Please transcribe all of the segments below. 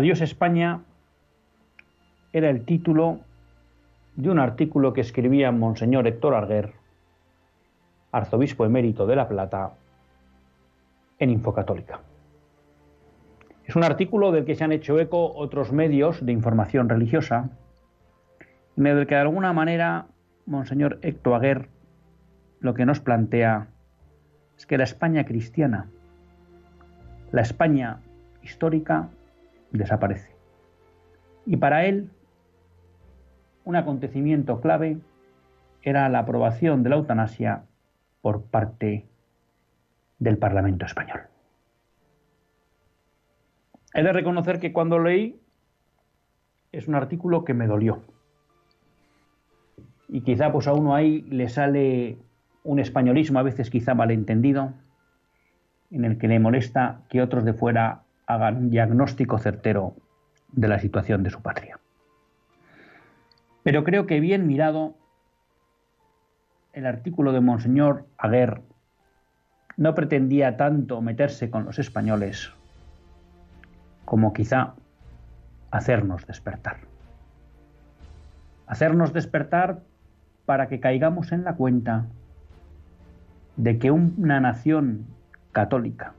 Adiós España era el título de un artículo que escribía Monseñor Héctor Arguer, arzobispo emérito de La Plata, en Infocatólica. Es un artículo del que se han hecho eco otros medios de información religiosa, en el que de alguna manera Monseñor Héctor Aguer lo que nos plantea es que la España cristiana, la España histórica, desaparece. Y para él, un acontecimiento clave era la aprobación de la eutanasia por parte del Parlamento español. He de reconocer que cuando leí es un artículo que me dolió. Y quizá pues a uno ahí le sale un españolismo a veces quizá malentendido, en el que le molesta que otros de fuera hagan un diagnóstico certero de la situación de su patria. Pero creo que bien mirado, el artículo de Monseñor Aguer no pretendía tanto meterse con los españoles como quizá hacernos despertar. Hacernos despertar para que caigamos en la cuenta de que una nación católica,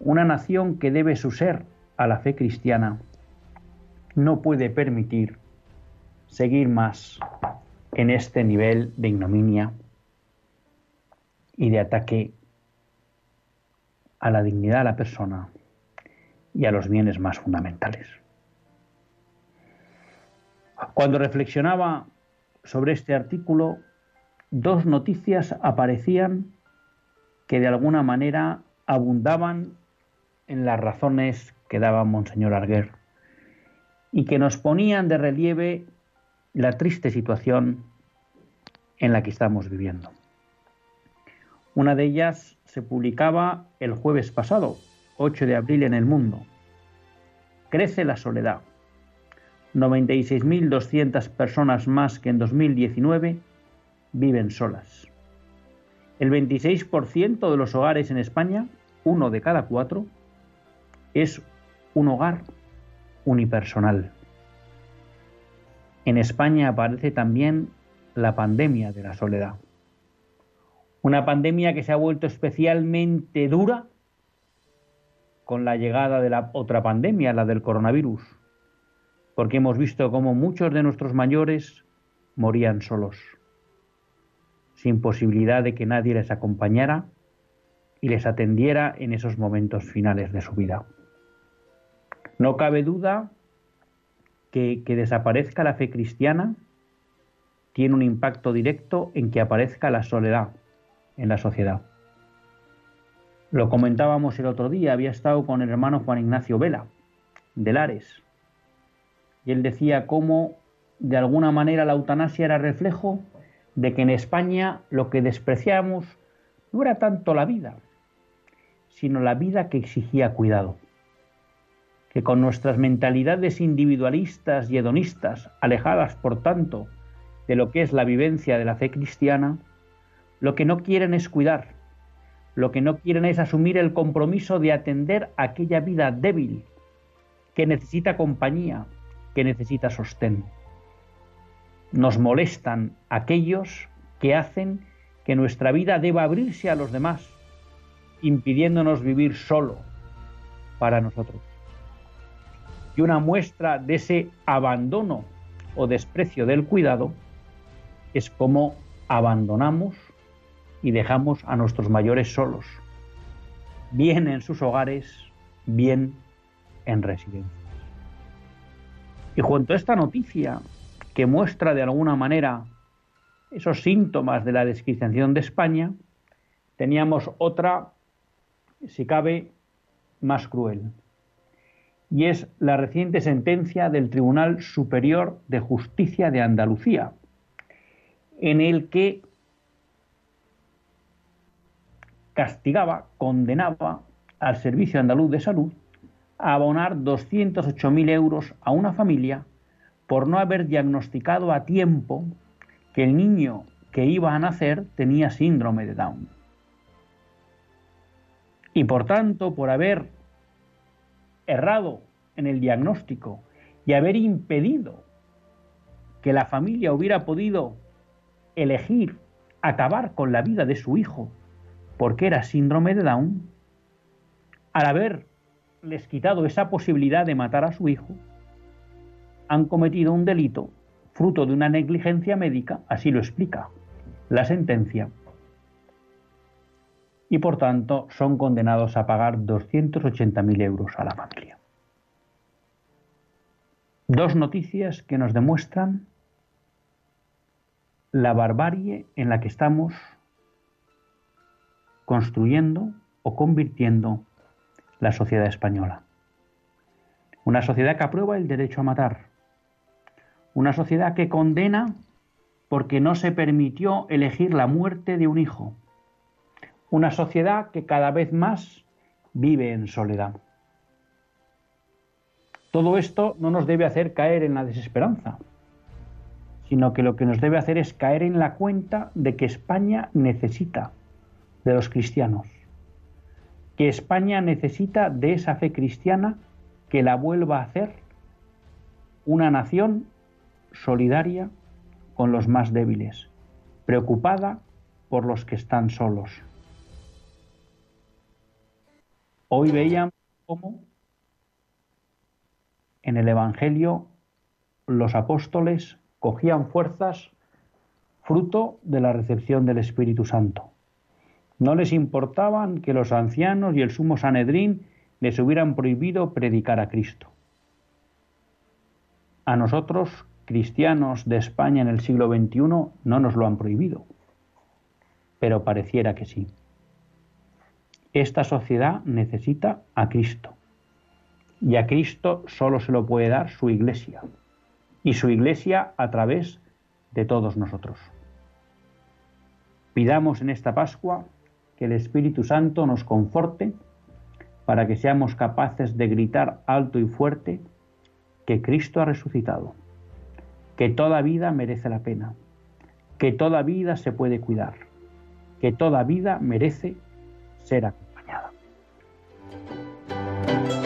una nación que debe su ser a la fe cristiana no puede permitir seguir más en este nivel de ignominia y de ataque a la dignidad de la persona y a los bienes más fundamentales. Cuando reflexionaba sobre este artículo, dos noticias aparecían que de alguna manera abundaban en las razones que daba Monseñor Arguer y que nos ponían de relieve la triste situación en la que estamos viviendo. Una de ellas se publicaba el jueves pasado, 8 de abril en El Mundo. Crece la soledad. 96.200 personas más que en 2019 viven solas. El 26% de los hogares en España, uno de cada cuatro, es un hogar unipersonal. En España aparece también la pandemia de la soledad. Una pandemia que se ha vuelto especialmente dura con la llegada de la otra pandemia, la del coronavirus, porque hemos visto cómo muchos de nuestros mayores morían solos, sin posibilidad de que nadie les acompañara y les atendiera en esos momentos finales de su vida. No cabe duda que, que desaparezca la fe cristiana tiene un impacto directo en que aparezca la soledad en la sociedad. Lo comentábamos el otro día, había estado con el hermano Juan Ignacio Vela, de Lares, y él decía cómo de alguna manera la eutanasia era reflejo de que en España lo que despreciamos no era tanto la vida, sino la vida que exigía cuidado que con nuestras mentalidades individualistas y hedonistas, alejadas por tanto de lo que es la vivencia de la fe cristiana, lo que no quieren es cuidar, lo que no quieren es asumir el compromiso de atender aquella vida débil, que necesita compañía, que necesita sostén. Nos molestan aquellos que hacen que nuestra vida deba abrirse a los demás, impidiéndonos vivir solo para nosotros. Y una muestra de ese abandono o desprecio del cuidado es cómo abandonamos y dejamos a nuestros mayores solos, bien en sus hogares, bien en residencias. Y junto a esta noticia, que muestra de alguna manera esos síntomas de la descristianización de España, teníamos otra, si cabe, más cruel. Y es la reciente sentencia del Tribunal Superior de Justicia de Andalucía, en el que castigaba, condenaba al Servicio Andaluz de Salud a abonar 208.000 euros a una familia por no haber diagnosticado a tiempo que el niño que iba a nacer tenía síndrome de Down. Y por tanto, por haber errado en el diagnóstico y haber impedido que la familia hubiera podido elegir acabar con la vida de su hijo porque era síndrome de Down, al haberles quitado esa posibilidad de matar a su hijo, han cometido un delito fruto de una negligencia médica, así lo explica la sentencia, y por tanto son condenados a pagar 280.000 euros a la familia. Dos noticias que nos demuestran la barbarie en la que estamos construyendo o convirtiendo la sociedad española. Una sociedad que aprueba el derecho a matar. Una sociedad que condena porque no se permitió elegir la muerte de un hijo. Una sociedad que cada vez más vive en soledad. Todo esto no nos debe hacer caer en la desesperanza, sino que lo que nos debe hacer es caer en la cuenta de que España necesita de los cristianos, que España necesita de esa fe cristiana que la vuelva a hacer una nación solidaria con los más débiles, preocupada por los que están solos. Hoy veíamos cómo en el Evangelio los apóstoles cogían fuerzas fruto de la recepción del Espíritu Santo. No les importaban que los ancianos y el sumo Sanedrín les hubieran prohibido predicar a Cristo. A nosotros, cristianos de España en el siglo XXI, no nos lo han prohibido, pero pareciera que sí. Esta sociedad necesita a Cristo. Y a Cristo solo se lo puede dar su iglesia. Y su iglesia a través de todos nosotros. Pidamos en esta Pascua que el Espíritu Santo nos conforte para que seamos capaces de gritar alto y fuerte que Cristo ha resucitado, que toda vida merece la pena, que toda vida se puede cuidar, que toda vida merece ser Thank you.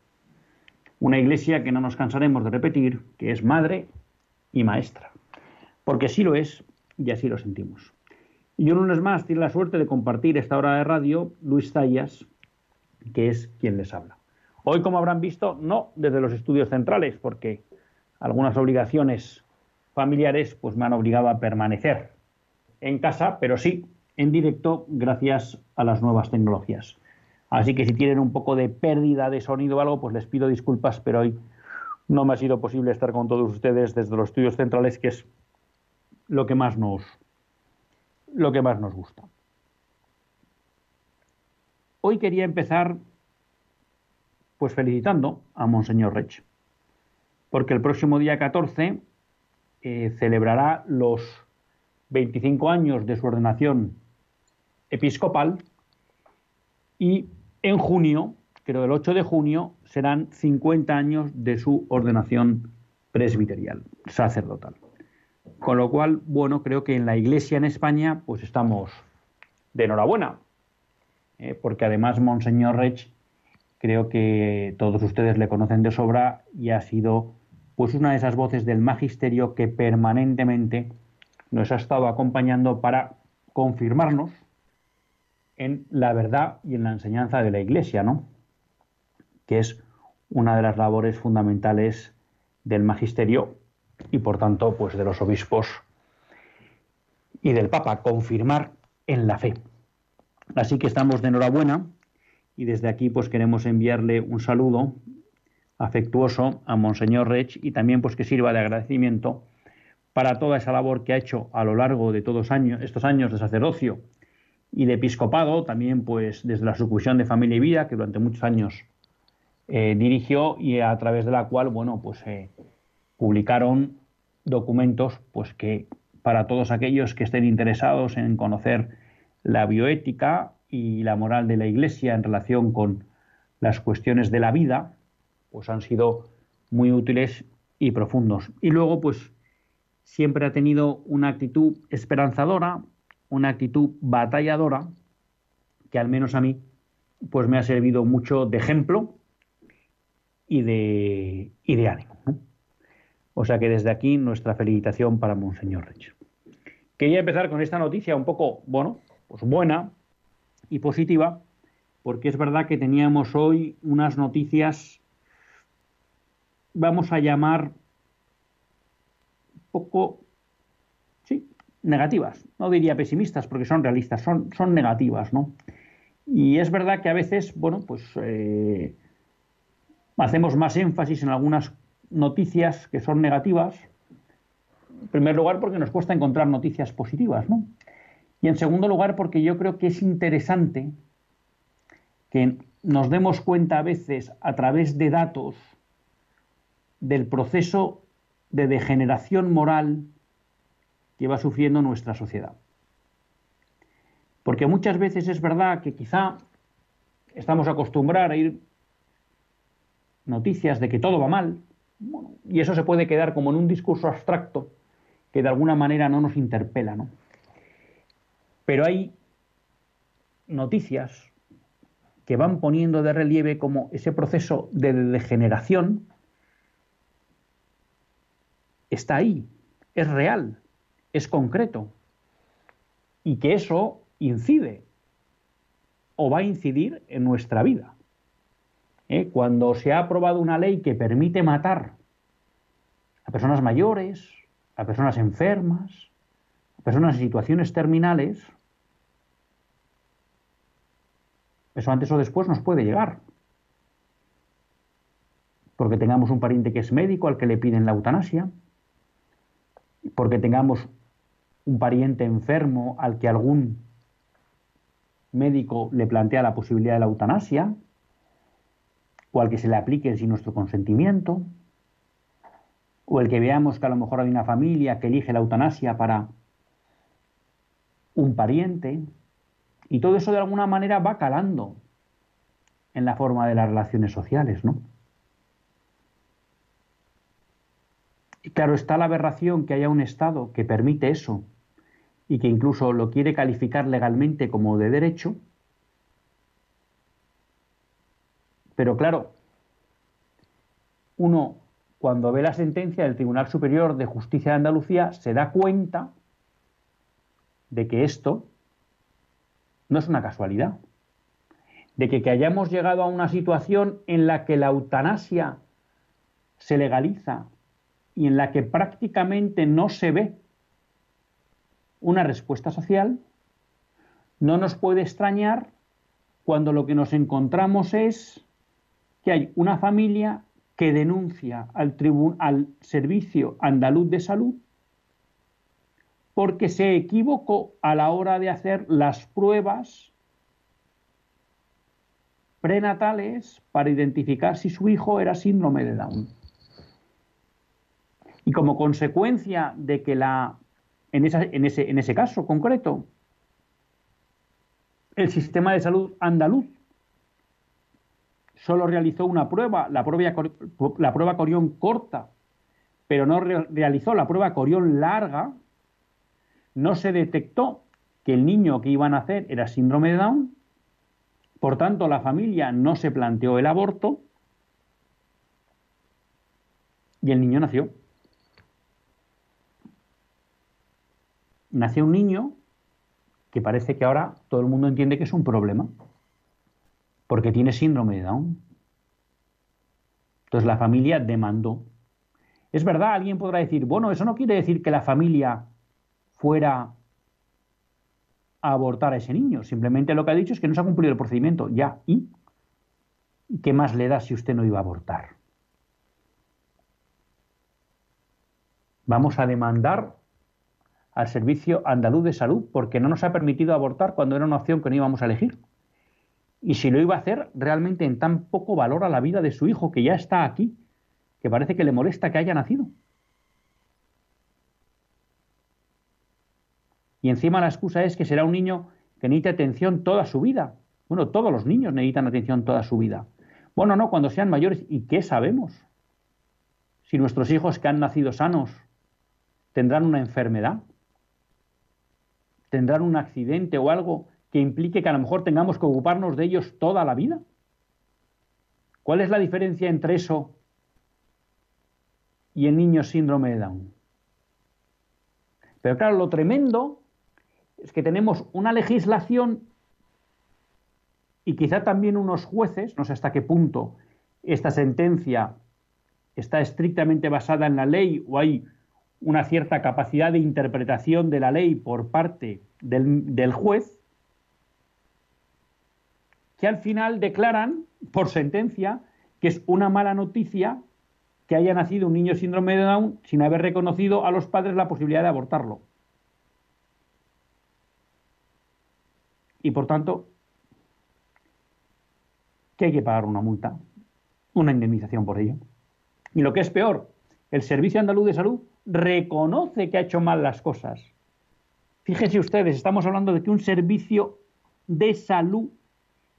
Una iglesia que no nos cansaremos de repetir, que es madre y maestra. Porque así lo es y así lo sentimos. Y un lunes más tiene la suerte de compartir esta hora de radio Luis Zayas, que es quien les habla. Hoy, como habrán visto, no desde los estudios centrales, porque algunas obligaciones familiares pues me han obligado a permanecer en casa, pero sí en directo gracias a las nuevas tecnologías. Así que si tienen un poco de pérdida de sonido o algo, pues les pido disculpas, pero hoy no me ha sido posible estar con todos ustedes desde los estudios centrales, que es lo que más nos, lo que más nos gusta. Hoy quería empezar pues felicitando a Monseñor Rech, porque el próximo día 14 eh, celebrará los 25 años de su ordenación episcopal y en junio, creo el 8 de junio, serán 50 años de su ordenación presbiterial, sacerdotal. Con lo cual, bueno, creo que en la Iglesia en España, pues estamos de enhorabuena, ¿eh? porque además Monseñor Rech, creo que todos ustedes le conocen de sobra y ha sido pues una de esas voces del magisterio que permanentemente nos ha estado acompañando para confirmarnos en la verdad y en la enseñanza de la Iglesia, ¿no? Que es una de las labores fundamentales del magisterio y por tanto, pues de los obispos y del Papa, confirmar en la fe. Así que estamos de enhorabuena y desde aquí pues queremos enviarle un saludo afectuoso a Monseñor Rech y también pues que sirva de agradecimiento para toda esa labor que ha hecho a lo largo de todos años, estos años de sacerdocio y de episcopado, también pues desde la sucusión de Familia y Vida, que durante muchos años eh, dirigió y a través de la cual, bueno, pues eh, publicaron documentos pues que para todos aquellos que estén interesados en conocer la bioética y la moral de la Iglesia en relación con las cuestiones de la vida, pues han sido muy útiles y profundos. Y luego, pues siempre ha tenido una actitud esperanzadora, una actitud batalladora, que al menos a mí, pues me ha servido mucho de ejemplo y de, y de ánimo. O sea que desde aquí nuestra felicitación para Monseñor Rich. Quería empezar con esta noticia un poco, bueno, pues buena y positiva, porque es verdad que teníamos hoy unas noticias, vamos a llamar poco, sí, negativas. No diría pesimistas porque son realistas, son, son negativas, ¿no? Y es verdad que a veces, bueno, pues eh, hacemos más énfasis en algunas noticias que son negativas. En primer lugar, porque nos cuesta encontrar noticias positivas, ¿no? Y en segundo lugar, porque yo creo que es interesante que nos demos cuenta a veces a través de datos del proceso de degeneración moral que va sufriendo nuestra sociedad. Porque muchas veces es verdad que quizá estamos acostumbrados a ir noticias de que todo va mal, y eso se puede quedar como en un discurso abstracto que de alguna manera no nos interpela, ¿no? Pero hay noticias que van poniendo de relieve como ese proceso de degeneración está ahí, es real, es concreto, y que eso incide o va a incidir en nuestra vida. ¿Eh? Cuando se ha aprobado una ley que permite matar a personas mayores, a personas enfermas, a personas en situaciones terminales, eso antes o después nos puede llegar. Porque tengamos un pariente que es médico al que le piden la eutanasia, porque tengamos un pariente enfermo al que algún médico le plantea la posibilidad de la eutanasia, o al que se le aplique sin nuestro consentimiento, o el que veamos que a lo mejor hay una familia que elige la eutanasia para un pariente, y todo eso de alguna manera va calando en la forma de las relaciones sociales, ¿no? Y claro, está la aberración que haya un Estado que permite eso y que incluso lo quiere calificar legalmente como de derecho. Pero claro, uno cuando ve la sentencia del Tribunal Superior de Justicia de Andalucía se da cuenta de que esto no es una casualidad, de que, que hayamos llegado a una situación en la que la eutanasia se legaliza y en la que prácticamente no se ve una respuesta social, No nos puede extrañar cuando lo que nos encontramos es que hay una familia que denuncia al, Servicio Andaluz de Salud porque se equivocó a la hora de hacer las pruebas prenatales para identificar si su hijo era síndrome de Down. Y como consecuencia de que la, en, en, ese, en ese caso concreto, el sistema de salud andaluz solo realizó una prueba, la prueba, la prueba Corión corta, pero no realizó la prueba Corión larga, no se detectó que el niño que iban a hacer era síndrome de Down, por tanto la familia no se planteó el aborto y el niño nació. Nació un niño que parece que ahora todo el mundo entiende que es un problema, porque tiene síndrome de Down. Entonces la familia demandó. Es verdad, alguien podrá decir, bueno, eso no quiere decir que la familia fuera a abortar a ese niño. Simplemente lo que ha dicho es que no se ha cumplido el procedimiento. Ya, ¿y? qué más le da si usted no iba a abortar? Vamos a demandar al Servicio Andaluz de Salud porque no nos ha permitido abortar cuando era una opción que no íbamos a elegir. Y si lo iba a hacer realmente en tan poco valor a la vida de su hijo que ya está aquí, que parece que le molesta que haya nacido. Y encima la excusa es que será un niño que necesita atención toda su vida. Bueno, todos los niños necesitan atención toda su vida. Bueno, no, cuando sean mayores. ¿Y qué sabemos? Si nuestros hijos que han nacido sanos tendrán una enfermedad, tendrán un accidente o algo que implique que a lo mejor tengamos que ocuparnos de ellos toda la vida. ¿Cuál es la diferencia entre eso y el niño síndrome de Down? Pero claro, lo tremendo es que tenemos una legislación y quizá también unos jueces, no sé hasta qué punto esta sentencia está estrictamente basada en la ley o hay una cierta capacidad de interpretación de la ley por parte del, juez, que al final declaran por sentencia que es una mala noticia que haya nacido un niño síndrome de Down sin haber reconocido a los padres la posibilidad de abortarlo. y por tanto que hay que pagar una multa, una indemnización por ello. Y lo que es peor, el Servicio Andaluz de Salud reconoce que ha hecho mal las cosas. Fíjense ustedes, estamos hablando de que un servicio de salud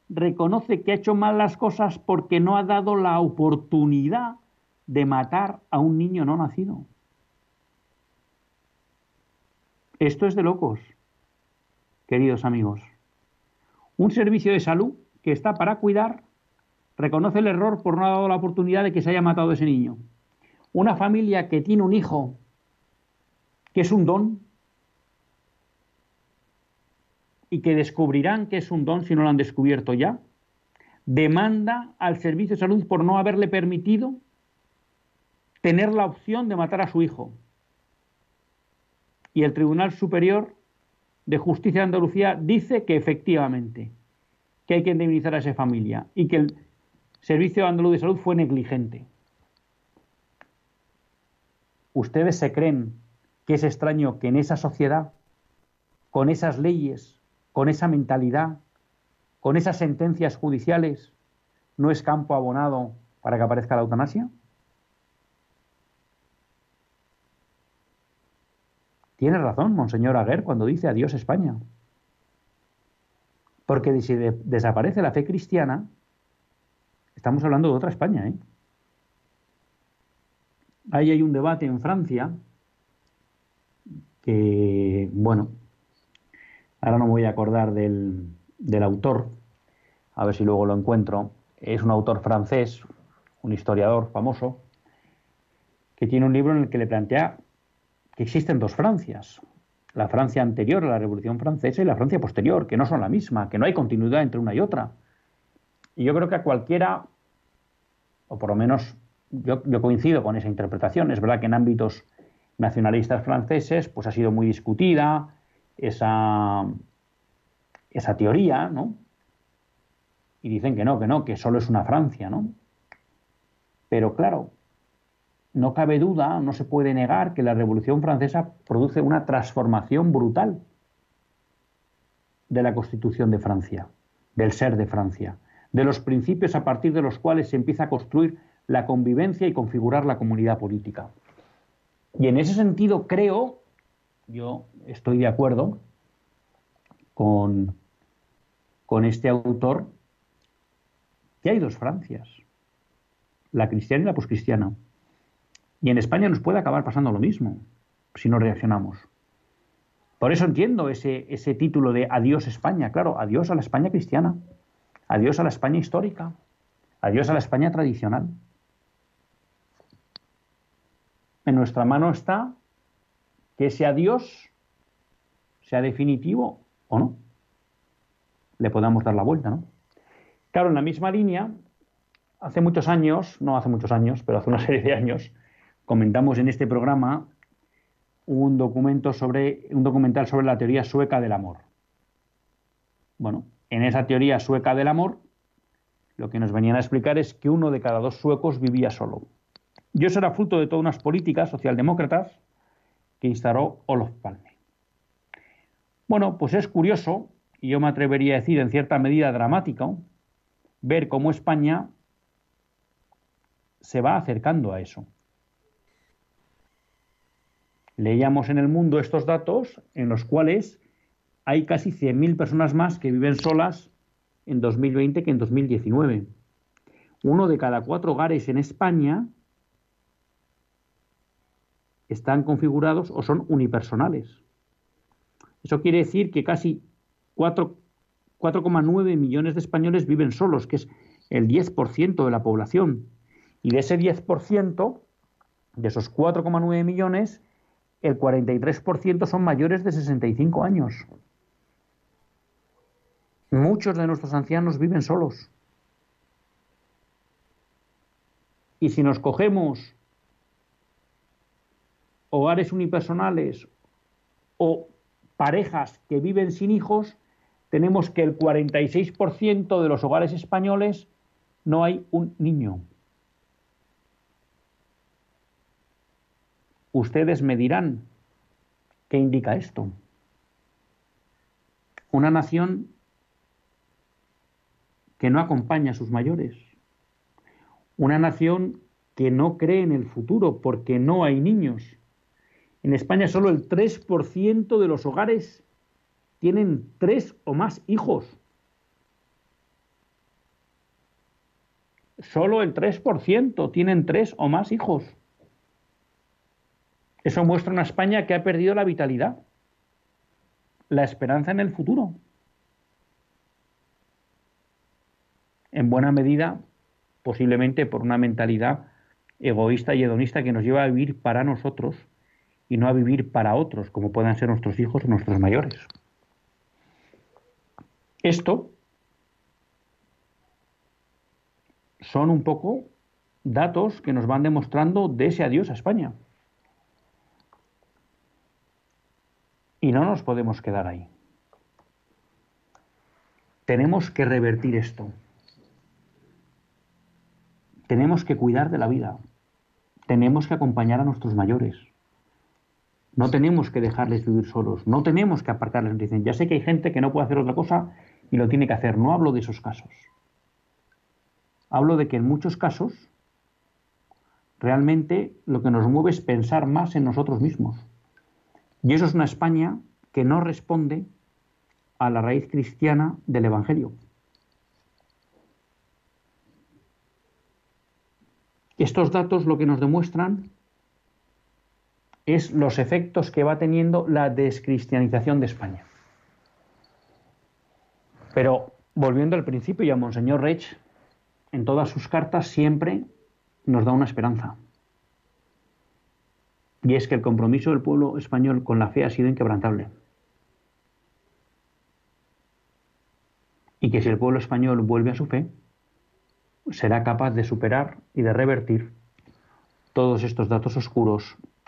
reconoce que ha hecho mal las cosas porque no ha dado la oportunidad de matar a un niño no nacido. Esto es de locos, queridos amigos. Un servicio de salud que está para cuidar reconoce el error por no haber dado la oportunidad de que se haya matado ese niño. Una familia que tiene un hijo que es un don y que descubrirán que es un don si no lo han descubierto ya, demanda al servicio de salud por no haberle permitido tener la opción de matar a su hijo. Y el Tribunal Superior de Justicia de Andalucía dice que efectivamente que hay que indemnizar a esa familia y que el Servicio Andaluz de Salud fue negligente. ¿Ustedes se creen que es extraño que en esa sociedad, con esas leyes, con esa mentalidad, con esas sentencias judiciales, no es campo abonado para que aparezca la eutanasia? Tiene razón, Monseñor Aguer, cuando dice adiós España. Porque si desaparece la fe cristiana, estamos hablando de otra España. ¿eh? Ahí hay un debate en Francia que, bueno, ahora no me voy a acordar del, del autor, a ver si luego lo encuentro. Es un autor francés, un historiador famoso, que tiene un libro en el que le plantea que existen dos Francias, la Francia anterior a la Revolución Francesa y la Francia posterior, que no son la misma, que no hay continuidad entre una y otra. Y yo creo que a cualquiera, o por lo menos yo, coincido con esa interpretación, es verdad que en ámbitos nacionalistas franceses pues ha sido muy discutida esa, teoría, ¿no? Y dicen que no, que no, que solo es una Francia, ¿no? Pero claro, no cabe duda, no se puede negar que la Revolución Francesa produce una transformación brutal de la Constitución de Francia, del ser de Francia, de los principios a partir de los cuales se empieza a construir la convivencia y configurar la comunidad política. Y en ese sentido creo, yo estoy de acuerdo con, con este autor, que hay dos Francias, la cristiana y la poscristiana. Y en España nos puede acabar pasando lo mismo si no reaccionamos. Por eso entiendo ese, ese título de Adiós España, claro, adiós a la España cristiana, adiós a la España histórica, adiós a la España tradicional. En nuestra mano está que ese adiós sea definitivo o no. Le podamos dar la vuelta, ¿no? Claro, en la misma línea, hace muchos años, no hace muchos años, pero hace una serie de años, comentamos en este programa un documento sobre un documental sobre la teoría sueca del amor. Bueno, en esa teoría sueca del amor, lo que nos venían a explicar es que uno de cada dos suecos vivía solo. Y eso era fruto de todas unas políticas socialdemócratas que instaló Olof Palme. Bueno, pues es curioso, y yo me atrevería a decir en cierta medida dramático, ver cómo España se va acercando a eso. Leíamos en el mundo estos datos en los cuales hay casi 100.000 personas más que viven solas en 2020 que en 2019. Uno de cada cuatro hogares en España están configurados o son unipersonales. Eso quiere decir que casi 4,9 millones de españoles viven solos, que es el 10% de la población. Y de ese 10%, de esos 4,9 millones, el 43% son mayores de 65 años. Muchos de nuestros ancianos viven solos. Y si nos cogemos hogares unipersonales o parejas que viven sin hijos, tenemos que el 46% de los hogares españoles no hay un niño. Ustedes me dirán, ¿qué indica esto? Una nación que no acompaña a sus mayores. Una nación que no cree en el futuro porque no hay niños. En España solo el 3% de los hogares tienen tres o más hijos. Solo el 3% tienen tres o más hijos. Eso muestra una España que ha perdido la vitalidad, la esperanza en el futuro. En buena medida, posiblemente por una mentalidad egoísta y hedonista que nos lleva a vivir para nosotros y no a vivir para otros, como puedan ser nuestros hijos o nuestros mayores. Esto son un poco datos que nos van demostrando de ese adiós a España. Y no nos podemos quedar ahí. Tenemos que revertir esto. Tenemos que cuidar de la vida. Tenemos que acompañar a nuestros mayores. No tenemos que dejarles vivir solos. No tenemos que apartarles. Dicen, ya sé que hay gente que no puede hacer otra cosa y lo tiene que hacer. No hablo de esos casos. Hablo de que en muchos casos realmente lo que nos mueve es pensar más en nosotros mismos y eso es una España que no responde a la raíz cristiana del Evangelio. Estos datos lo que nos demuestran es los efectos que va teniendo la descristianización de España. Pero volviendo al principio y a Monseñor Rech, en todas sus cartas siempre nos da una esperanza. Y es que el compromiso del pueblo español con la fe ha sido inquebrantable. Y que si el pueblo español vuelve a su fe, será capaz de superar y de revertir todos estos datos oscuros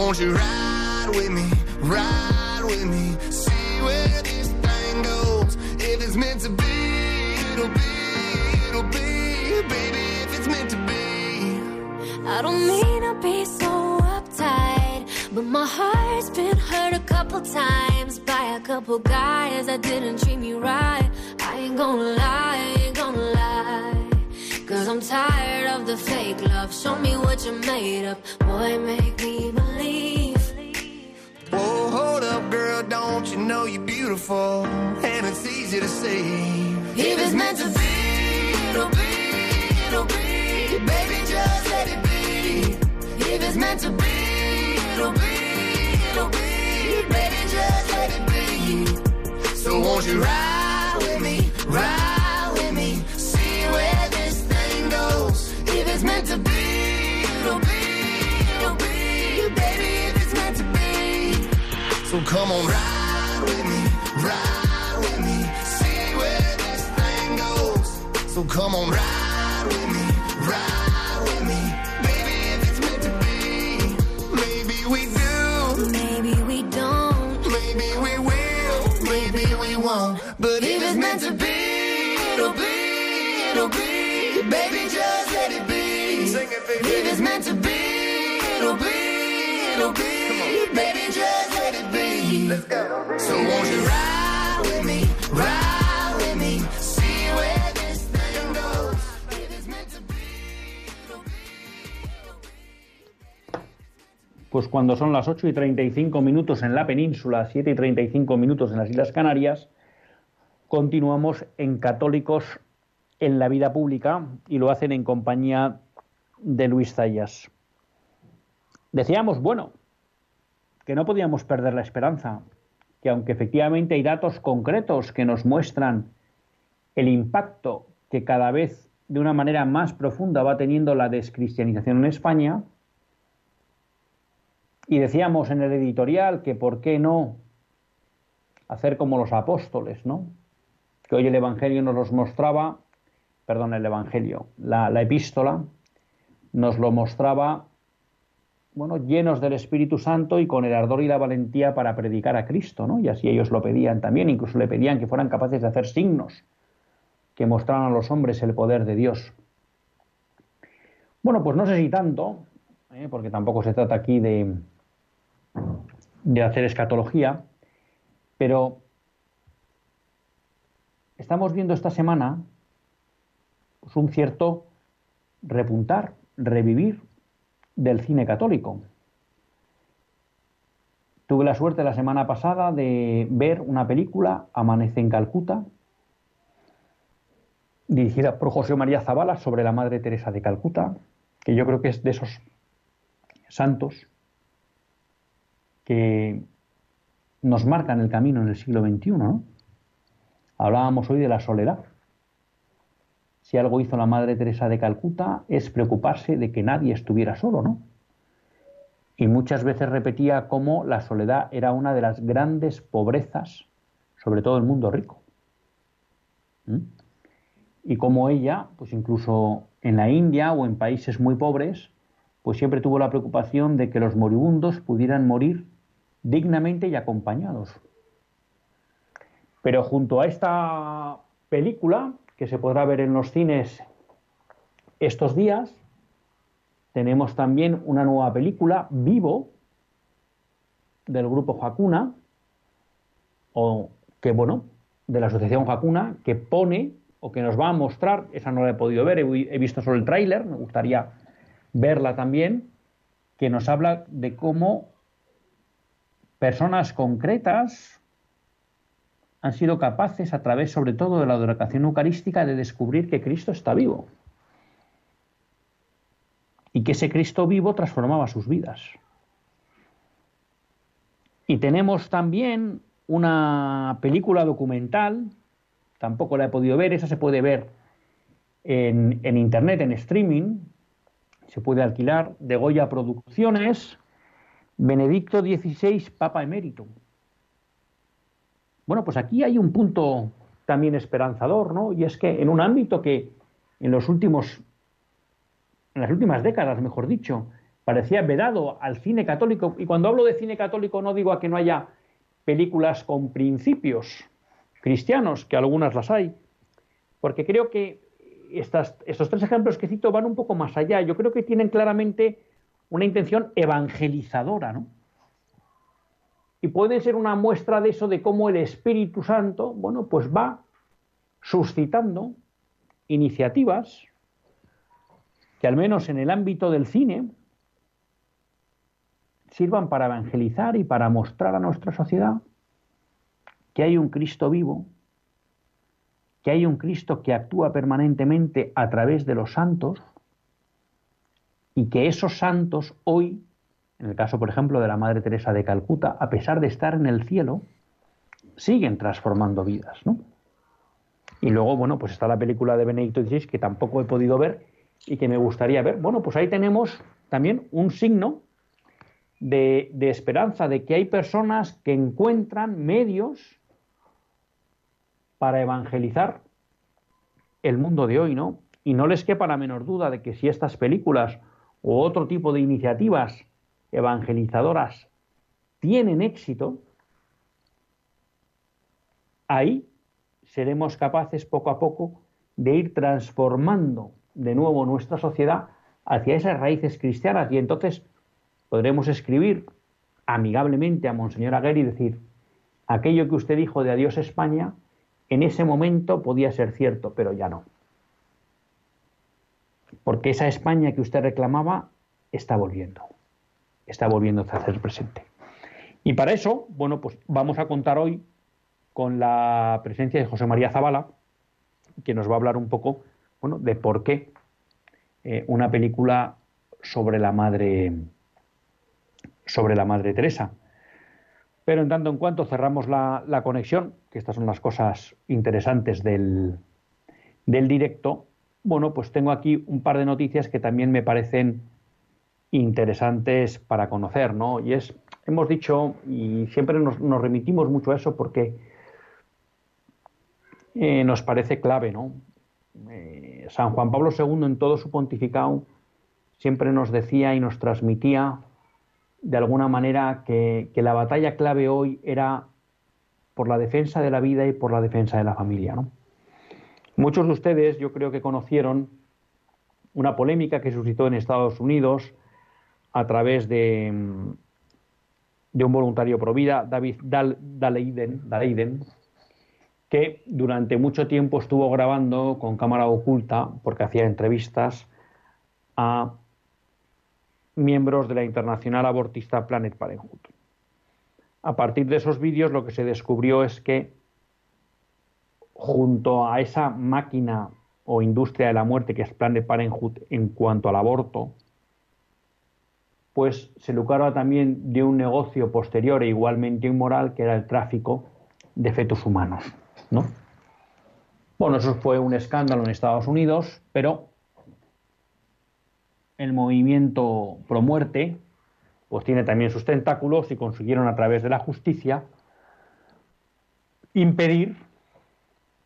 Won't you ride with me, ride with me, see where this thing goes. If it's meant to be, it'll be, it'll be. Baby, if it's meant to be. I don't mean to be so uptight, but my heart's been hurt a couple times by a couple guys that didn't treat me right. I ain't gonna lie, I ain't gonna lie. Cause I'm tired of the fake love. Show me what you're made of. Boy, make me believe. Girl, don't you know you're beautiful? And it's easy to see. If it's meant to be, it'll be, it'll be. Baby, just let it be. If it's meant to be, it'll be, it'll be. Baby, just let it be. So won't you ride with me, ride with me, see where this thing goes. If it's meant to be, So come on, ride with me, ride with me, see where this thing goes. So come on, ride with me, ride with me, baby, if it's meant to be. Maybe we do, Maybe we don't. maybe we will, maybe we won't. But if it's meant to be, it'll be, it'll be. Baby, just let it be. Sing it, baby. If it's meant to be, it'll be, it'll be. Baby, just let it be. Pues cuando son las 8 y 35 minutos en la península, 7 y 35 minutos en las Islas Canarias, continuamos en Católicos en la vida pública y lo hacen en compañía de Luis Zayas. Decíamos, bueno, que no podíamos perder la esperanza, que aunque efectivamente hay datos concretos que nos muestran el impacto que cada vez de una manera más profunda va teniendo la descristianización en España, y decíamos en el editorial que por qué no hacer como los apóstoles, ¿no? Que hoy el Evangelio nos los mostraba, perdón, el Evangelio, la, la epístola nos lo mostraba, bueno, llenos del Espíritu Santo y con el ardor y la valentía para predicar a Cristo, ¿no? Y así ellos lo pedían también, incluso le pedían que fueran capaces de hacer signos que mostraran a los hombres el poder de Dios. Bueno, pues no sé si tanto, ¿eh? porque tampoco se trata aquí de, de hacer escatología, pero estamos viendo esta semana pues, un cierto repuntar, revivir del cine católico. Tuve la suerte la semana pasada de ver una película, Amanece en Calcuta, dirigida por José María Zavala sobre la Madre Teresa de Calcuta, que yo creo que es de esos santos que nos marcan el camino en el siglo XXI. ¿no? Hablábamos hoy de la soledad. Si algo hizo la Madre Teresa de Calcuta es preocuparse de que nadie estuviera solo, ¿no? Y muchas veces repetía cómo la soledad era una de las grandes pobrezas, sobre todo el mundo rico. ¿Mm? Y cómo ella, pues incluso en la India o en países muy pobres, pues siempre tuvo la preocupación de que los moribundos pudieran morir dignamente y acompañados. Pero junto a esta película, que se podrá ver en los cines estos días, tenemos también una nueva película, Vivo, del grupo Hakuna, o que bueno, de la asociación Hakuna, que pone o que nos va a mostrar, esa no la he podido ver, he, he visto solo el tráiler, me gustaría verla también, que nos habla de cómo personas concretas han sido capaces, a través sobre todo de la adoración eucarística, de descubrir que Cristo está vivo. Y que ese Cristo vivo transformaba sus vidas. Y tenemos también una película documental, tampoco la he podido ver, esa se puede ver en, en internet, en streaming, se puede alquilar, de Goya Producciones, Benedicto XVI, Papa Emérito. Bueno, pues aquí hay un punto también esperanzador, ¿no? Y es que en un ámbito que en los últimos, en las últimas décadas, mejor dicho, parecía vedado al cine católico, y cuando hablo de cine católico no digo a que no haya películas con principios cristianos, que algunas las hay, porque creo que estas, estos tres ejemplos que cito van un poco más allá. Yo creo que tienen claramente una intención evangelizadora, ¿no? Y puede ser una muestra de eso, de cómo el Espíritu Santo, bueno, pues va suscitando iniciativas que al menos en el ámbito del cine sirvan para evangelizar y para mostrar a nuestra sociedad que hay un Cristo vivo, que hay un Cristo que actúa permanentemente a través de los santos y que esos santos hoy en el caso, por ejemplo, de la Madre Teresa de Calcuta, a pesar de estar en el cielo, siguen transformando vidas, ¿no? Y luego, bueno, pues está la película de Benedicto XVI que tampoco he podido ver y que me gustaría ver. Bueno, pues ahí tenemos también un signo de, de esperanza, de que hay personas que encuentran medios para evangelizar el mundo de hoy, ¿no? Y no les quepa la menor duda de que si estas películas o otro tipo de iniciativas evangelizadoras tienen éxito, ahí seremos capaces poco a poco de ir transformando de nuevo nuestra sociedad hacia esas raíces cristianas y entonces podremos escribir amigablemente a Monseñor Aguirre y decir, aquello que usted dijo de adiós España, en ese momento podía ser cierto, pero ya no. Porque esa España que usted reclamaba está volviendo está volviendo a hacer presente. Y para eso, bueno, pues vamos a contar hoy con la presencia de José María Zavala, que nos va a hablar un poco, bueno, de por qué eh, una película sobre la madre sobre la madre Teresa. Pero en tanto en cuanto cerramos la, la conexión, que estas son las cosas interesantes del, del directo, bueno, pues tengo aquí un par de noticias que también me parecen interesantes para conocer, ¿no? Y es, hemos dicho, y siempre nos, remitimos mucho a eso porque eh, nos parece clave, ¿no? Eh, San Juan Pablo II en todo su pontificado siempre nos decía y nos transmitía de alguna manera que, la batalla clave hoy era por la defensa de la vida y por la defensa de la familia, ¿no? Muchos de ustedes yo creo que conocieron una polémica que suscitó en Estados Unidos a través de, de un voluntario pro vida, David Daleiden, que durante mucho tiempo estuvo grabando con cámara oculta, porque hacía entrevistas a miembros de la internacional abortista Planet Parenthood. A partir de esos vídeos lo que se descubrió es que junto a esa máquina o industria de la muerte que es Planet Parenthood en cuanto al aborto, pues se lucraba también de un negocio posterior e igualmente inmoral, que era el tráfico de fetos humanos. ¿no? Bueno, eso fue un escándalo en Estados Unidos, pero el movimiento pro muerte pues tiene también sus tentáculos y consiguieron a través de la justicia impedir,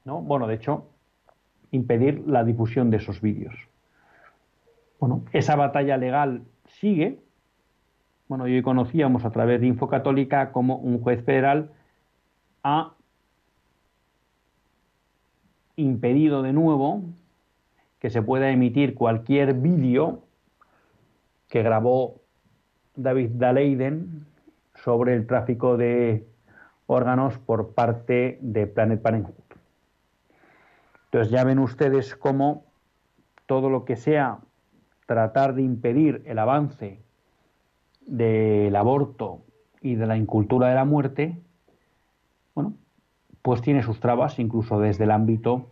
¿no? Bueno, de hecho, impedir la difusión de esos vídeos. Bueno, esa batalla legal sigue, bueno, hoy conocíamos a través de Infocatólica como un juez federal ha impedido de nuevo que se pueda emitir cualquier vídeo que grabó David Daleiden sobre el tráfico de órganos por parte de Planet Parenthood. Entonces ya ven ustedes cómo todo lo que sea tratar de impedir el avance del aborto y de la incultura de la muerte, bueno, pues tiene sus trabas, incluso desde el ámbito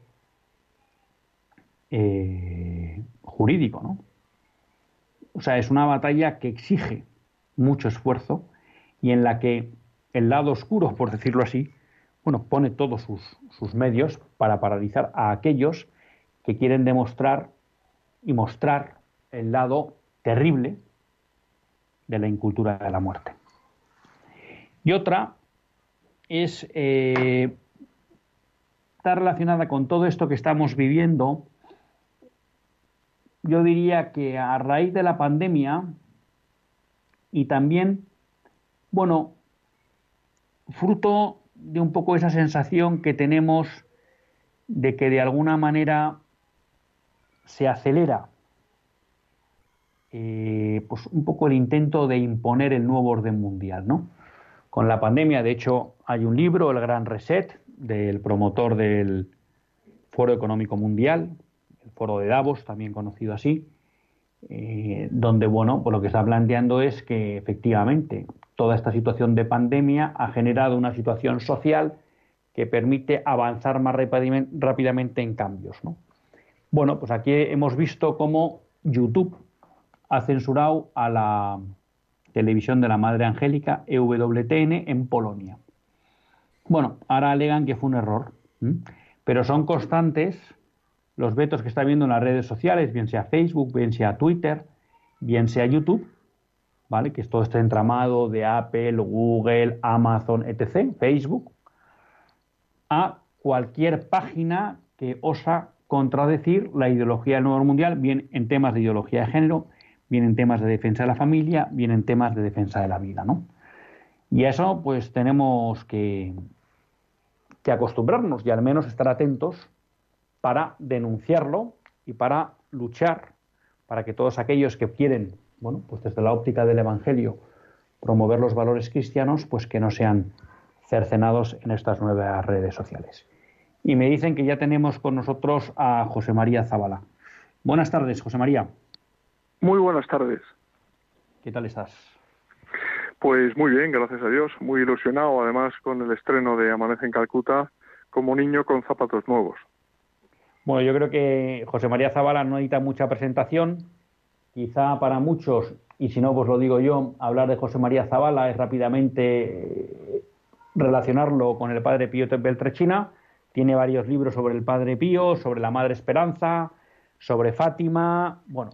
eh, jurídico, ¿no? O sea, es una batalla que exige mucho esfuerzo y en la que el lado oscuro, por decirlo así, bueno, pone todos sus, medios para paralizar a aquellos que quieren demostrar y mostrar el lado terrible de la incultura de la muerte. Y otra es eh, está relacionada con todo esto que estamos viviendo. Yo diría que a raíz de la pandemia y también, bueno, fruto de un poco esa sensación que tenemos de que de alguna manera se acelera eh, pues un poco el intento de imponer el nuevo orden mundial, ¿no? Con la pandemia, de hecho, hay un libro, El Gran Reset, del promotor del Foro Económico Mundial, el Foro de Davos, también conocido así, eh, donde, bueno, lo que está planteando es que efectivamente toda esta situación de pandemia ha generado una situación social que permite avanzar más rápidamente en cambios. Bueno, pues aquí hemos visto cómo YouTube ha censurado a la televisión de la Madre Angélica EWTN en Polonia. Bueno, ahora alegan que fue un error, pero son constantes los vetos que está viendo en las redes sociales, bien sea Facebook, bien sea Twitter, bien sea YouTube, ¿vale? Que es todo este entramado de Apple, Google, Amazon, etc., Facebook, a cualquier página que osa contradecir la ideología del nuevo mundial, bien en temas de ideología de género, bien en temas de defensa de la familia, bien en temas de defensa de la vida, ¿no? Y a eso, pues tenemos que, que acostumbrarnos y al menos estar atentos para denunciarlo y para luchar para que todos aquellos que quieren, bueno, pues desde la óptica del Evangelio, promover los valores cristianos, pues que no sean cercenados en estas nuevas redes sociales. Y me dicen que ya tenemos con nosotros a José María Zabala. Buenas tardes, José María. Muy buenas tardes. ¿Qué tal estás? Pues muy bien, gracias a Dios. Muy ilusionado, además, con el estreno de Amanece en Calcuta, como niño con zapatos nuevos. Bueno, yo creo que José María Zavala no necesita mucha presentación. Quizá para muchos, y si no, pues lo digo yo, hablar de José María Zavala es rápidamente eh, relacionarlo con el padre Pío Beltrechina. Tiene varios libros sobre el padre Pío, sobre la madre Esperanza, sobre Fátima. Bueno,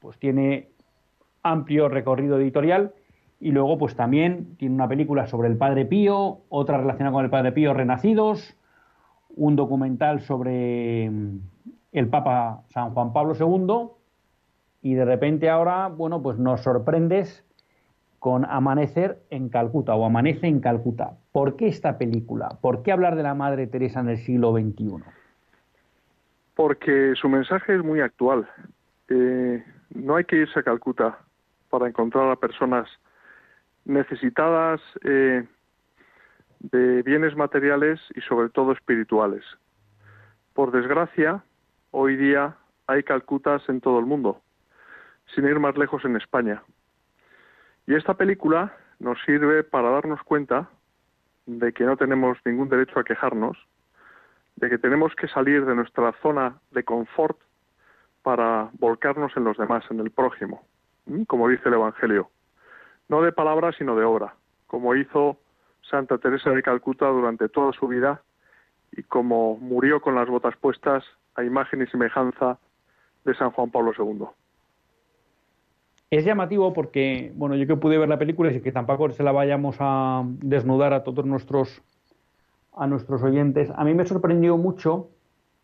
pues tiene amplio recorrido editorial. Y luego, pues también tiene una película sobre el padre Pío, otra relacionada con el padre Pío, Renacidos un documental sobre mm, el Papa San Juan Pablo II y de repente ahora, bueno, pues nos sorprendes con Amanecer en Calcuta o Amanece en Calcuta. ¿Por qué esta película? ¿Por qué hablar de la Madre Teresa en el siglo XXI? Porque su mensaje es muy actual. Eh, no hay que irse a Calcuta para encontrar a personas necesitadas eh, de bienes materiales y sobre todo espirituales. Por desgracia, hoy día hay Calcutas en todo el mundo, sin ir más lejos en España. Y esta película nos sirve para darnos cuenta de que no tenemos ningún derecho a quejarnos, de que tenemos que salir de nuestra zona de confort para volcarnos en los demás, en el prójimo, como dice el Evangelio. No de palabra, sino de obra, como hizo Santa Teresa de Calcuta durante toda su vida y como murió con las botas puestas a imagen y semejanza de San Juan Pablo II. Es llamativo porque, bueno, yo que pude ver la película y que tampoco se la vayamos a desnudar a todos nuestros a nuestros oyentes, a mí me sorprendió mucho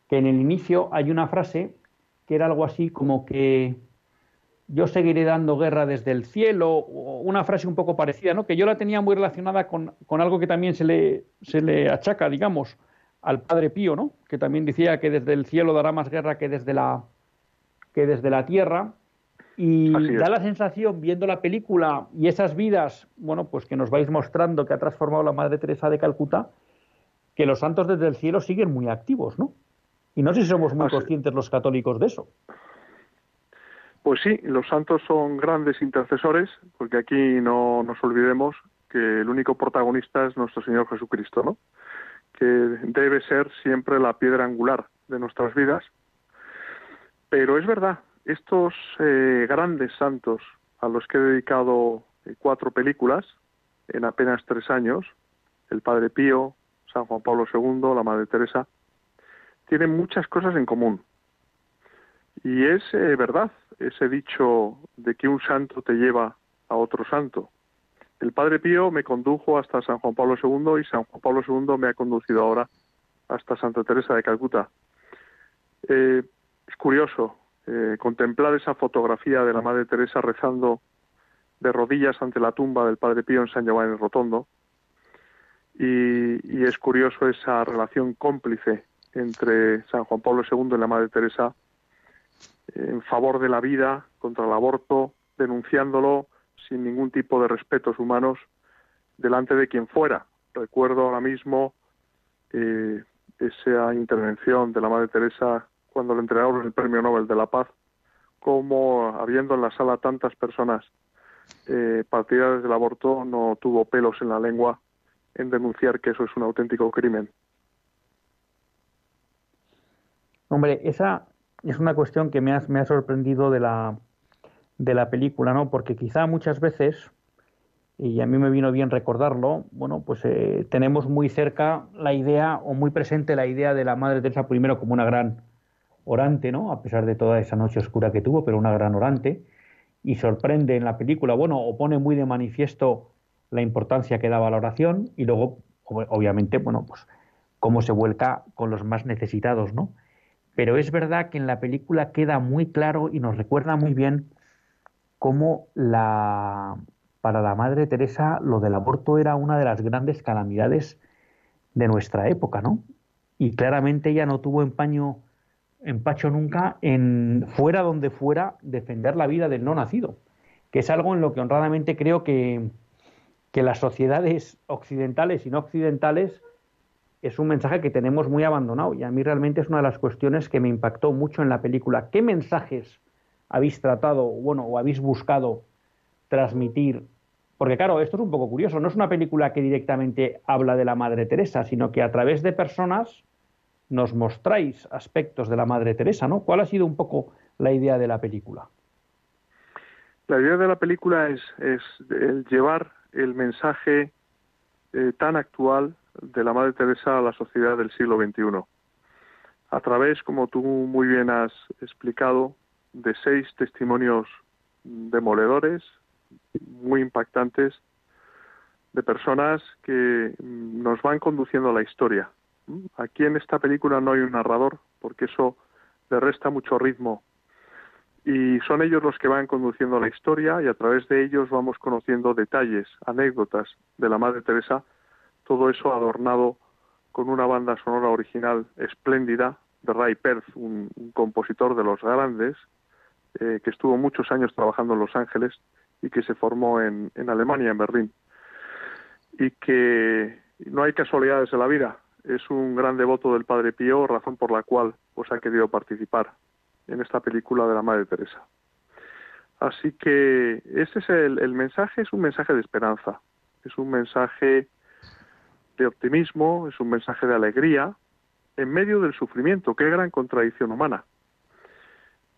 que en el inicio hay una frase que era algo así como que yo seguiré dando guerra desde el cielo, una frase un poco parecida, ¿no? que yo la tenía muy relacionada con, algo que también se le, se le achaca, digamos, al Padre Pío, ¿no? que también decía que desde el cielo dará más guerra que desde la, que desde la tierra. Y da la sensación, viendo la película y esas vidas, bueno, pues que nos vais mostrando que ha transformado la Madre Teresa de Calcuta, que los santos desde el cielo siguen muy activos, ¿no? Y no sé si somos muy conscientes los católicos de eso. Pues sí, los santos son grandes intercesores, porque aquí no nos olvidemos que el único protagonista es nuestro Señor Jesucristo, ¿no? que debe ser siempre la piedra angular de nuestras vidas. Pero es verdad, estos eh, grandes santos a los que he dedicado eh, cuatro películas en apenas tres años, el Padre Pío, San Juan Pablo II, la Madre Teresa, tienen muchas cosas en común. Y es eh, verdad ese dicho de que un santo te lleva a otro santo. El Padre Pío me condujo hasta San Juan Pablo II y San Juan Pablo II me ha conducido ahora hasta Santa Teresa de Calcuta. Eh, es curioso eh, contemplar esa fotografía de la Madre Teresa rezando de rodillas ante la tumba del Padre Pío en San Giovanni Rotondo. Y, y, es curioso esa relación cómplice entre San Juan Pablo II y la Madre Teresa en favor de la vida, contra el aborto, denunciándolo sin ningún tipo de respetos humanos delante de quien fuera. Recuerdo ahora mismo eh, esa intervención de la Madre Teresa cuando le entregaron el Premio Nobel de la Paz, como habiendo en la sala tantas personas eh, partidarias del aborto, no tuvo pelos en la lengua en denunciar que eso es un auténtico crimen. Hombre, esa es una cuestión que me ha, sorprendido de la, de la película, ¿no? Porque quizá muchas veces, y a mí me vino bien recordarlo, bueno, pues eh, tenemos muy cerca la idea, o muy presente la idea de la Madre Teresa primero como una gran orante, ¿no? A pesar de toda esa noche oscura que tuvo, pero una gran orante, y sorprende en la película, bueno, o pone muy de manifiesto la importancia que daba la oración, y luego, obviamente, bueno, pues cómo se vuelca con los más necesitados, ¿no? Pero es verdad que en la película queda muy claro y nos recuerda muy bien cómo la, para la Madre Teresa lo del aborto era una de las grandes calamidades de nuestra época, ¿no? Y claramente ella no tuvo empaño, empacho nunca en fuera donde fuera defender la vida del no nacido, que es algo en lo que honradamente creo que, que las sociedades occidentales y no occidentales es un mensaje que tenemos muy abandonado y a mí realmente es una de las cuestiones que me impactó mucho en la película. ¿Qué mensajes habéis tratado, bueno, o habéis buscado transmitir? Porque claro, esto es un poco curioso, no es una película que directamente habla de la Madre Teresa, sino que a través de personas nos mostráis aspectos de la Madre Teresa, ¿no? ¿Cuál ha sido un poco la idea de la película? La idea de la película es, llevar el mensaje eh, tan actual de la Madre Teresa a la sociedad del siglo XXI. A través, como tú muy bien has explicado, de seis testimonios demoledores, muy impactantes, de personas que nos van conduciendo a la historia. Aquí en esta película no hay un narrador, porque eso le resta mucho ritmo. Y son ellos los que van conduciendo la historia y a través de ellos vamos conociendo detalles, anécdotas de la Madre Teresa todo eso adornado con una banda sonora original espléndida de Ray Perth, un, compositor de los grandes, eh, que estuvo muchos años trabajando en Los Ángeles y que se formó en, en Alemania, en Berlín. Y que no hay casualidades en la vida, es un gran devoto del Padre Pío, razón por la cual pues, ha querido participar en esta película de la Madre Teresa. Así que ese es el, el mensaje, es un mensaje de esperanza, es un mensaje de optimismo, es un mensaje de alegría en medio del sufrimiento. Qué gran contradicción humana.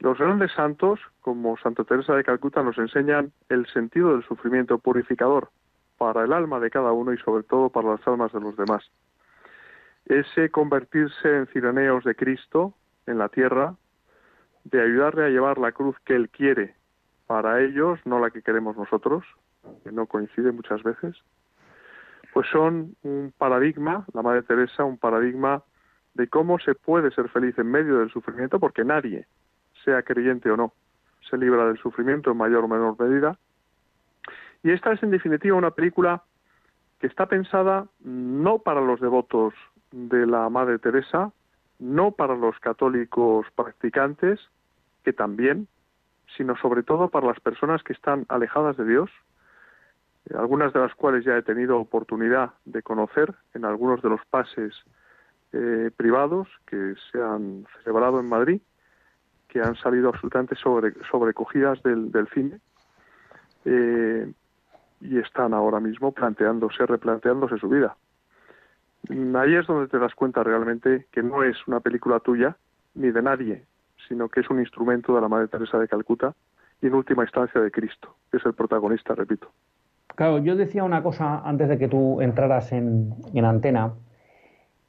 Los grandes santos, como Santa Teresa de Calcuta, nos enseñan el sentido del sufrimiento purificador para el alma de cada uno y sobre todo para las almas de los demás. Ese convertirse en cireneos de Cristo en la tierra, de ayudarle a llevar la cruz que Él quiere para ellos, no la que queremos nosotros, que no coincide muchas veces, pues son un paradigma, la Madre Teresa, un paradigma de cómo se puede ser feliz en medio del sufrimiento, porque nadie, sea creyente o no, se libra del sufrimiento en mayor o menor medida. Y esta es, en definitiva, una película que está pensada no para los devotos de la Madre Teresa, no para los católicos practicantes, que también, sino sobre todo para las personas que están alejadas de Dios, algunas de las cuales ya he tenido oportunidad de conocer en algunos de los pases eh, privados que se han celebrado en Madrid, que han salido absolutamente sobre, sobrecogidas del, cine eh, y están ahora mismo planteándose, replanteándose su vida. ahí es donde te das cuenta realmente que no es una película tuya ni de nadie, sino que es un instrumento de la Madre Teresa de Calcuta y en última instancia de Cristo, que es el protagonista, repito. Claro, yo decía una cosa antes de que tú entraras en, antena.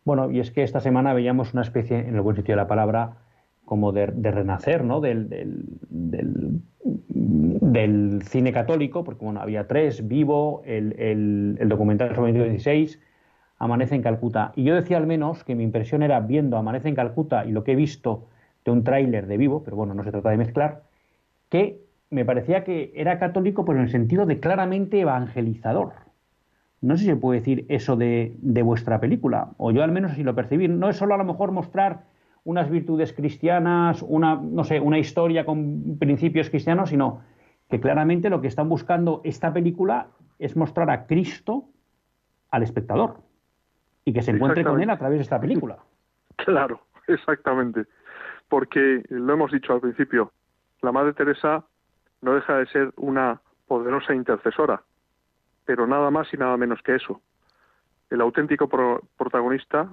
Bueno, y es que esta semana veíamos una especie, en el buen sitio de la palabra, como de, renacer, ¿no? Del, del, cine católico, porque bueno, había tres, Vivo, el, el documental sobre 16, Amanece en Calcuta. Y yo decía al menos que mi impresión era viendo Amanece en Calcuta y lo que he visto de un tráiler de Vivo, pero bueno, no se trata de mezclar, que me parecía que era católico, pero en el sentido de claramente evangelizador. No sé si se puede decir eso de, vuestra película, o yo al menos así lo percibí. No es solo a lo mejor mostrar unas virtudes cristianas, una, no sé, una historia con principios cristianos, sino que claramente lo que están buscando esta película es mostrar a Cristo al espectador y que se encuentre con él a través de esta película. Claro, exactamente. Porque lo hemos dicho al principio, la Madre Teresa no deja de ser una poderosa intercesora, pero nada más y nada menos que eso. El auténtico protagonista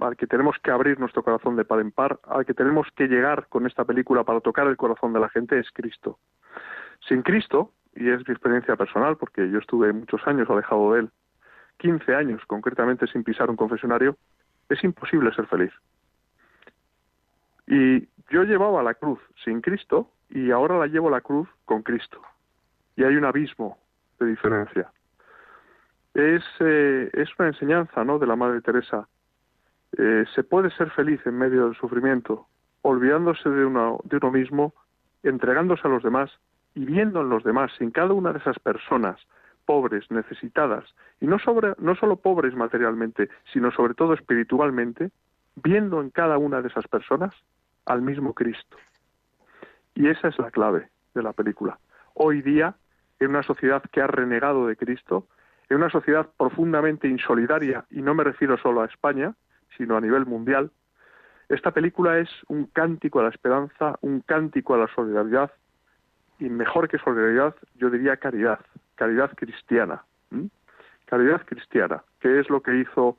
al que tenemos que abrir nuestro corazón de par en par, al que tenemos que llegar con esta película para tocar el corazón de la gente es Cristo. Sin Cristo, y es mi experiencia personal, porque yo estuve muchos años alejado de él, 15 años concretamente sin pisar un confesionario, es imposible ser feliz. Y yo llevaba la cruz sin Cristo y ahora la llevo la cruz con Cristo. Y hay un abismo de diferencia. Es, eh, es una enseñanza ¿no? de la Madre Teresa. Eh, se puede ser feliz en medio del sufrimiento, olvidándose de uno, de uno mismo, entregándose a los demás y viendo en los demás, en cada una de esas personas pobres, necesitadas, y no, sobre, no solo pobres materialmente, sino sobre todo espiritualmente, viendo en cada una de esas personas al mismo Cristo. Y esa es la clave de la película. Hoy día, en una sociedad que ha renegado de Cristo, en una sociedad profundamente insolidaria, y no me refiero solo a España, sino a nivel mundial, esta película es un cántico a la esperanza, un cántico a la solidaridad, y mejor que solidaridad, yo diría caridad, caridad cristiana. Caridad cristiana, que es lo que hizo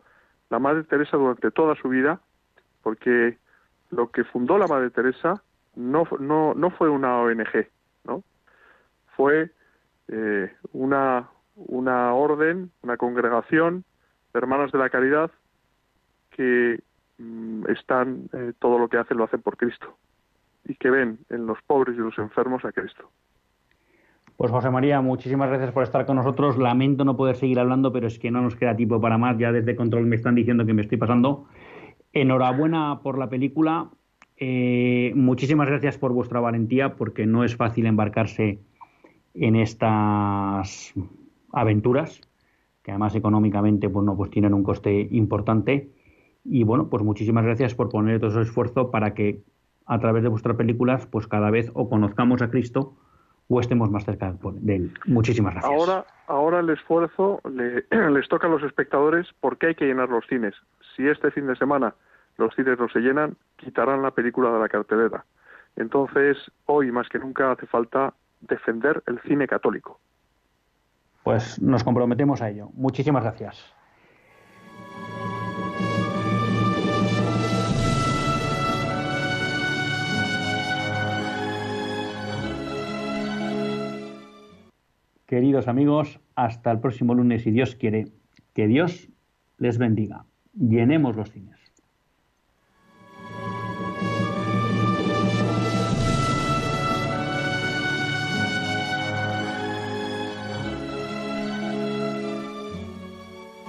la Madre Teresa durante toda su vida, porque lo que fundó la Madre Teresa no, no, no fue una ONG, ¿no? Fue eh, una, una orden, una congregación de hermanos de la caridad que mm, están, eh, todo lo que hacen lo hacen por Cristo y que ven en los pobres y los enfermos a Cristo. Pues José María, muchísimas gracias por estar con nosotros. Lamento no poder seguir hablando, pero es que no nos queda tiempo para más. Ya desde control me están diciendo que me estoy pasando. Enhorabuena por la película. Eh, muchísimas gracias por vuestra valentía, porque no es fácil embarcarse en estas aventuras, que además económicamente pues, no, pues tienen un coste importante. Y bueno, pues muchísimas gracias por poner todo ese esfuerzo para que a través de vuestras películas, pues cada vez o conozcamos a Cristo o estemos más cerca de él. Muchísimas gracias. Ahora, ahora el esfuerzo les toca a los espectadores porque hay que llenar los cines. Si este fin de semana los cines no se llenan, quitarán la película de la cartelera. Entonces, hoy más que nunca hace falta defender el cine católico. Pues nos comprometemos a ello. Muchísimas gracias. Queridos amigos, hasta el próximo lunes, si Dios quiere. Que Dios les bendiga. Llenemos los cines.